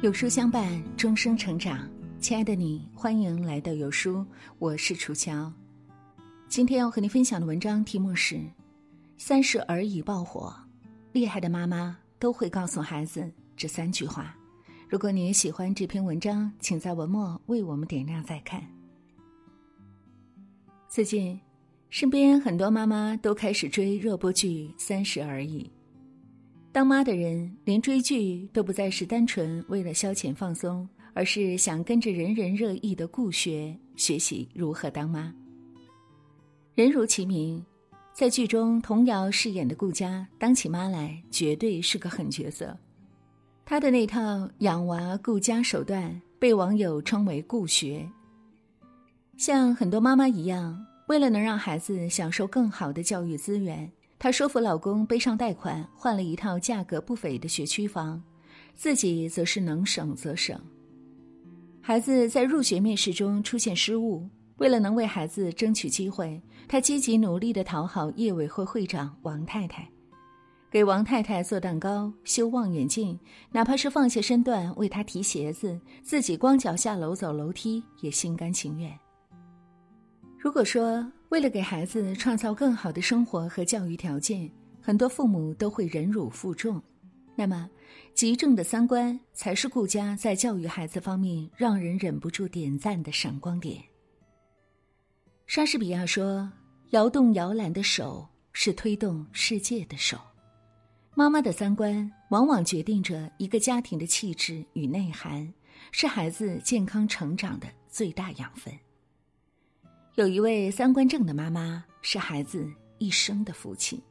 有书相伴，终生成长。亲爱的你，欢迎来到有书，我是楚乔。今天要和你分享的文章题目是《三十而已爆火》，厉害的妈妈都会告诉孩子这三句话。如果你也喜欢这篇文章，请在文末为我们点亮再看。最近，身边很多妈妈都开始追热播剧《三十而已》。当妈的人连追剧都不再是单纯为了消遣放松，而是想跟着人人热议的顾学学习如何当妈。人如其名，在剧中童瑶饰演的顾佳当起妈来，绝对是个狠角色。她的那套养娃顾家手段被网友称为“顾学”。像很多妈妈一样，为了能让孩子享受更好的教育资源。她说服老公背上贷款，换了一套价格不菲的学区房，自己则是能省则省。孩子在入学面试中出现失误，为了能为孩子争取机会，她积极努力地讨好业委会会长王太太，给王太太做蛋糕、修望远镜，哪怕是放下身段为她提鞋子，自己光脚下楼走楼梯也心甘情愿。如果说，为了给孩子创造更好的生活和教育条件，很多父母都会忍辱负重。那么，极正的三观才是顾家在教育孩子方面让人忍不住点赞的闪光点。莎士比亚说：“摇动摇篮的手是推动世界的手。”妈妈的三观往往决定着一个家庭的气质与内涵，是孩子健康成长的最大养分。有一位三观正的妈妈，是孩子一生的福气。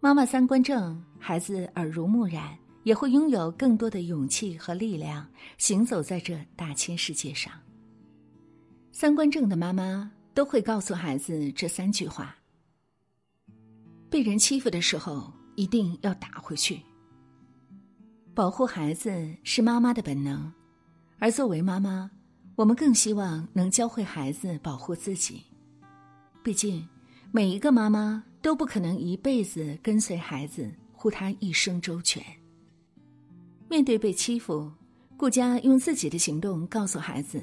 妈妈三观正，孩子耳濡目染，也会拥有更多的勇气和力量，行走在这大千世界上。三观正的妈妈都会告诉孩子这三句话：被人欺负的时候，一定要打回去。保护孩子是妈妈的本能，而作为妈妈。我们更希望能教会孩子保护自己，毕竟每一个妈妈都不可能一辈子跟随孩子护他一生周全。面对被欺负，顾佳用自己的行动告诉孩子：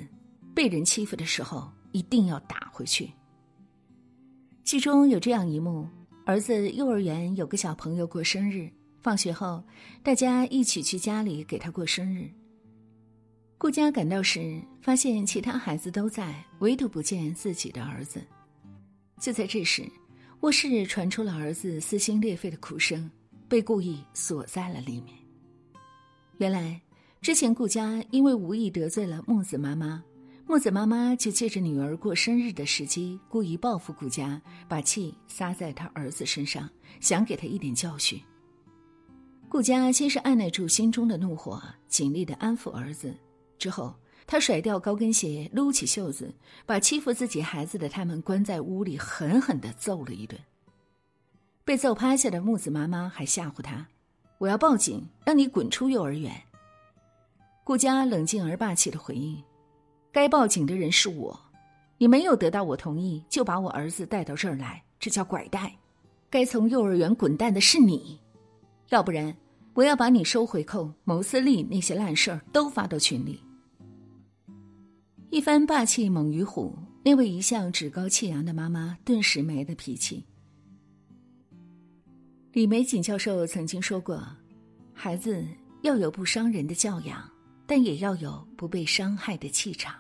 被人欺负的时候一定要打回去。剧中有这样一幕：儿子幼儿园有个小朋友过生日，放学后大家一起去家里给他过生日。顾家赶到时，发现其他孩子都在，唯独不见自己的儿子。就在这时，卧室传出了儿子撕心裂肺的哭声，被故意锁在了里面。原来，之前顾家因为无意得罪了木子妈妈，木子妈妈就借着女儿过生日的时机，故意报复顾家，把气撒在他儿子身上，想给他一点教训。顾家先是按耐住心中的怒火，尽力的安抚儿子。之后，他甩掉高跟鞋，撸起袖子，把欺负自己孩子的他们关在屋里，狠狠的揍了一顿。被揍趴下的木子妈妈还吓唬他：“我要报警，让你滚出幼儿园。”顾佳冷静而霸气的回应：“该报警的人是我，你没有得到我同意就把我儿子带到这儿来，这叫拐带。该从幼儿园滚蛋的是你，要不然我要把你收回扣、谋私利那些烂事儿都发到群里。”一番霸气猛于虎，那位一向趾高气扬的妈妈顿时没了脾气。李玫瑾教授曾经说过：“孩子要有不伤人的教养，但也要有不被伤害的气场。”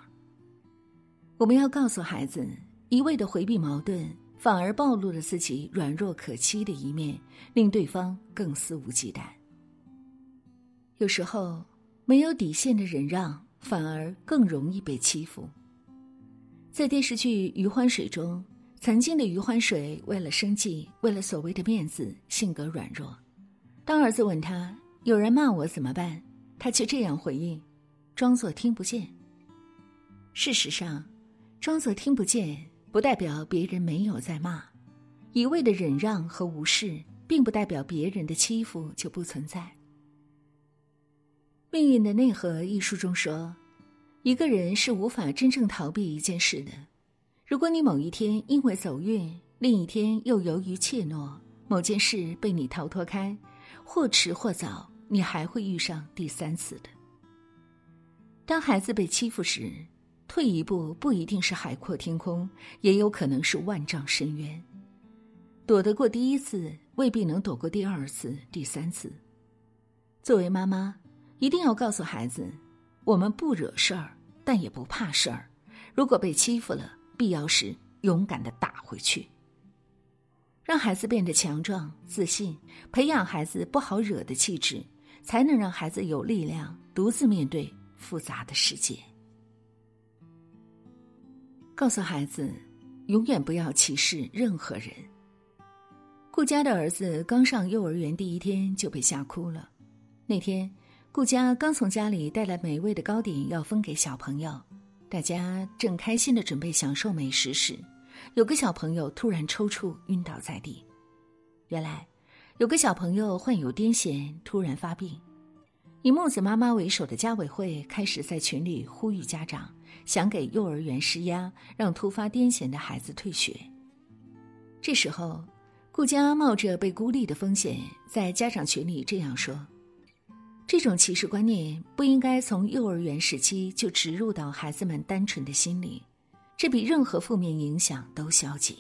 我们要告诉孩子，一味的回避矛盾，反而暴露了自己软弱可欺的一面，令对方更肆无忌惮。有时候，没有底线的忍让。反而更容易被欺负。在电视剧《余欢水》中，曾经的余欢水为了生计，为了所谓的面子，性格软弱。当儿子问他有人骂我怎么办，他却这样回应：“装作听不见。”事实上，装作听不见不代表别人没有在骂，一味的忍让和无视，并不代表别人的欺负就不存在。《命运的内核》一书中说，一个人是无法真正逃避一件事的。如果你某一天因为走运，另一天又由于怯懦，某件事被你逃脱开，或迟或早，你还会遇上第三次的。当孩子被欺负时，退一步不一定是海阔天空，也有可能是万丈深渊。躲得过第一次，未必能躲过第二次、第三次。作为妈妈，一定要告诉孩子：我们不惹事儿，但也不怕事儿。如果被欺负了，必要时勇敢的打回去。让孩子变得强壮、自信，培养孩子不好惹的气质，才能让孩子有力量独自面对复杂的世界。告诉孩子，永远不要歧视任何人。顾家的儿子刚上幼儿园第一天就被吓哭了。那天，顾家刚从家里带来美味的糕点要分给小朋友，大家正开心的准备享受美食时。有个小朋友突然抽搐晕倒在地，原来有个小朋友患有癫痫突然发病，以木子妈妈为首的家委会开始在群里呼吁家长，想给幼儿园施压，让突发癫痫的孩子退学。这时候，顾家冒着被孤立的风险，在家长群里这样说：“这种歧视观念不应该从幼儿园时期就植入到孩子们单纯的心里。”这比任何负面影响都消极。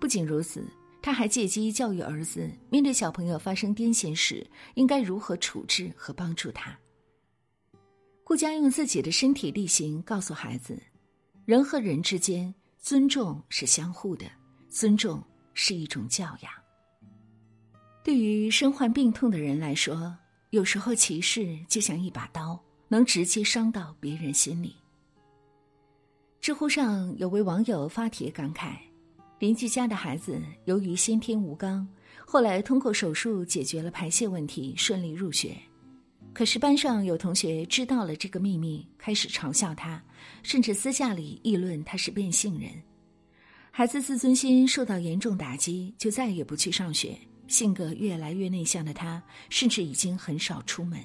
不仅如此，他还借机教育儿子，面对小朋友发生癫痫时，应该如何处置和帮助他。顾家用自己的身体力行告诉孩子：人和人之间，尊重是相互的，尊重是一种教养。对于身患病痛的人来说，有时候歧视就像一把刀，能直接伤到别人心里。知乎上有位网友发帖感慨：邻居家的孩子由于先天无肛，后来通过手术解决了排泄问题，顺利入学。可是班上有同学知道了这个秘密，开始嘲笑他，甚至私下里议论他是变性人。孩子自尊心受到严重打击，就再也不去上学。性格越来越内向的他，甚至已经很少出门。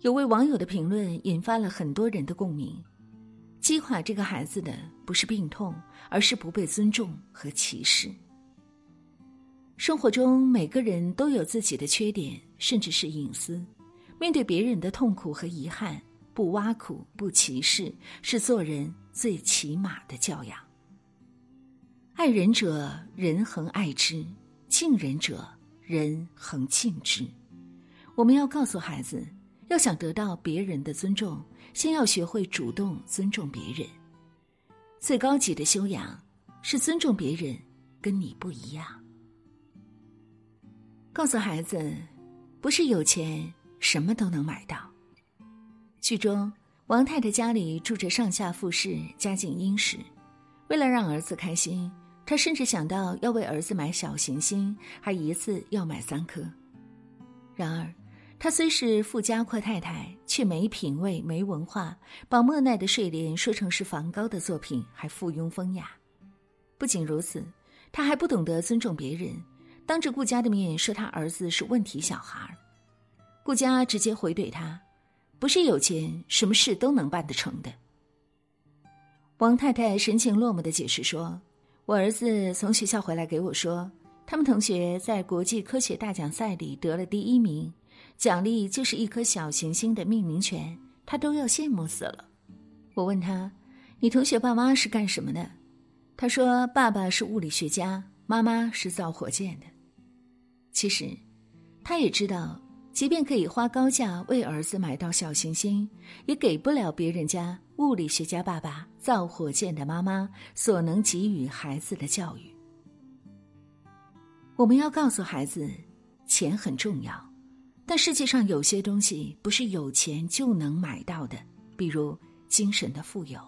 有位网友的评论引发了很多人的共鸣。击垮这个孩子的不是病痛，而是不被尊重和歧视。生活中每个人都有自己的缺点，甚至是隐私。面对别人的痛苦和遗憾，不挖苦、不歧视，是做人最起码的教养。爱人者，人恒爱之；敬人者，人恒敬之。我们要告诉孩子。要想得到别人的尊重，先要学会主动尊重别人。最高级的修养是尊重别人跟你不一样。告诉孩子，不是有钱什么都能买到。剧中，王太太家里住着上下富士，家境殷实。为了让儿子开心，他甚至想到要为儿子买小行星，还一次要买三颗。然而。他虽是富家阔太太，却没品味、没文化，把莫奈的睡莲说成是梵高的作品，还附庸风雅。不仅如此，他还不懂得尊重别人，当着顾家的面说他儿子是问题小孩。顾家直接回怼他：“不是有钱，什么事都能办得成的。”王太太神情落寞的解释说：“我儿子从学校回来给我说，他们同学在国际科学大奖赛里得了第一名。”奖励就是一颗小行星的命名权，他都要羡慕死了。我问他：“你同学爸妈是干什么的？”他说：“爸爸是物理学家，妈妈是造火箭的。”其实，他也知道，即便可以花高价为儿子买到小行星，也给不了别人家物理学家爸爸、造火箭的妈妈所能给予孩子的教育。我们要告诉孩子，钱很重要。但世界上有些东西不是有钱就能买到的，比如精神的富有。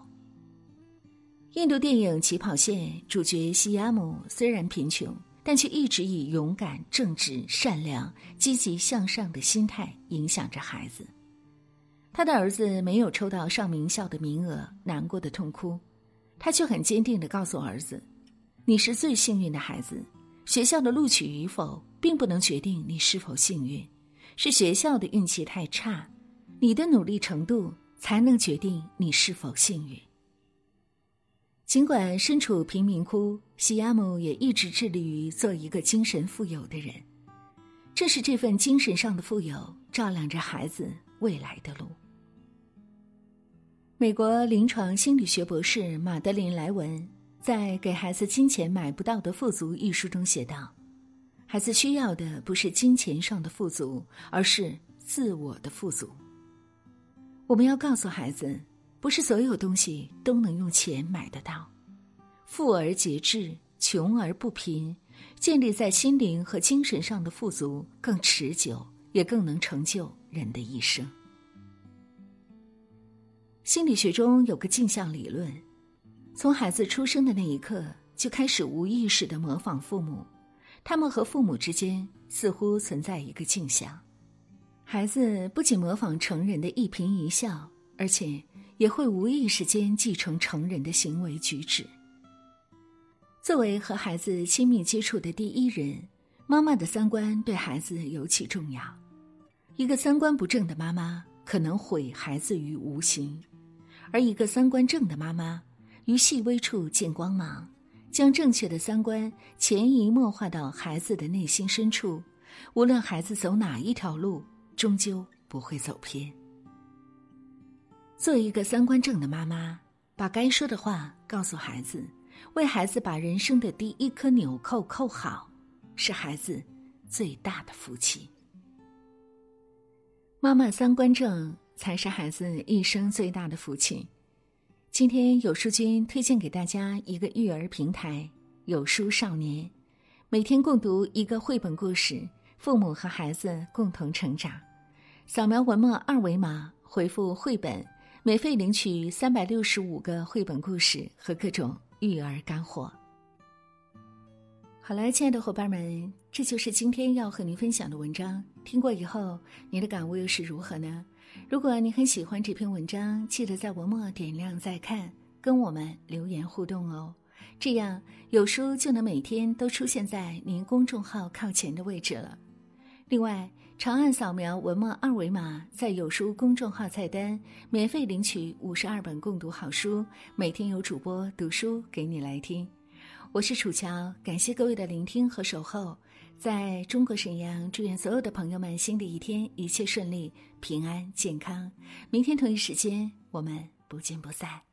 印度电影《起跑线》主角西亚姆虽然贫穷，但却一直以勇敢、正直、善良、积极向上的心态影响着孩子。他的儿子没有抽到上名校的名额，难过的痛哭，他却很坚定的告诉儿子：“你是最幸运的孩子，学校的录取与否并不能决定你是否幸运。”是学校的运气太差，你的努力程度才能决定你是否幸运。尽管身处贫民窟，西亚姆也一直致力于做一个精神富有的人。正是这份精神上的富有，照亮着孩子未来的路。美国临床心理学博士马德琳·莱文在《给孩子金钱买不到的富足》一书中写道：“孩子需要的不是金钱上的富足，而是自我的富足。我们要告诉孩子，不是所有东西都能用钱买得到。富而节制，穷而不贫，建立在心灵和精神上的富足更持久，也更能成就人的一生。”心理学中有个镜像理论，从孩子出生的那一刻就开始无意识的模仿父母，他们和父母之间似乎存在一个镜像。孩子不仅模仿成人的一颦一笑，而且也会无意识间继承成人的行为举止。作为和孩子亲密接触的第一人，妈妈的三观对孩子尤其重要。一个三观不正的妈妈，可能毁孩子于无形。而一个三观正的妈妈，于细微处见光芒，将正确的三观潜移默化到孩子的内心深处，无论孩子走哪一条路，终究不会走偏。做一个三观正的妈妈，把该说的话告诉孩子，为孩子把人生的第一颗纽扣扣好，是孩子最大的福气。妈妈三观正。才是孩子一生最大的福气。今天有书君推荐给大家一个育儿平台——有书少年，每天共读一个绘本故事，父母和孩子共同成长。扫描文末二维码，回复“绘本”，免费领取三百六十五个绘本故事和各种育儿干货。好了，亲爱的伙伴们，这就是今天要和您分享的文章。听过以后，你的感悟又是如何呢？如果你很喜欢这篇文章，记得在文末点亮再看，跟我们留言互动哦。这样有书就能每天都出现在您公众号靠前的位置了。另外，长按扫描文末二维码，在有书公众号菜单免费领取五十二本共读好书，每天有主播读书给你来听。我是楚乔，感谢各位的聆听和守候。在中国沈阳，祝愿所有的朋友们新的一天一切顺利、平安健康。明天同一时间，我们不见不散。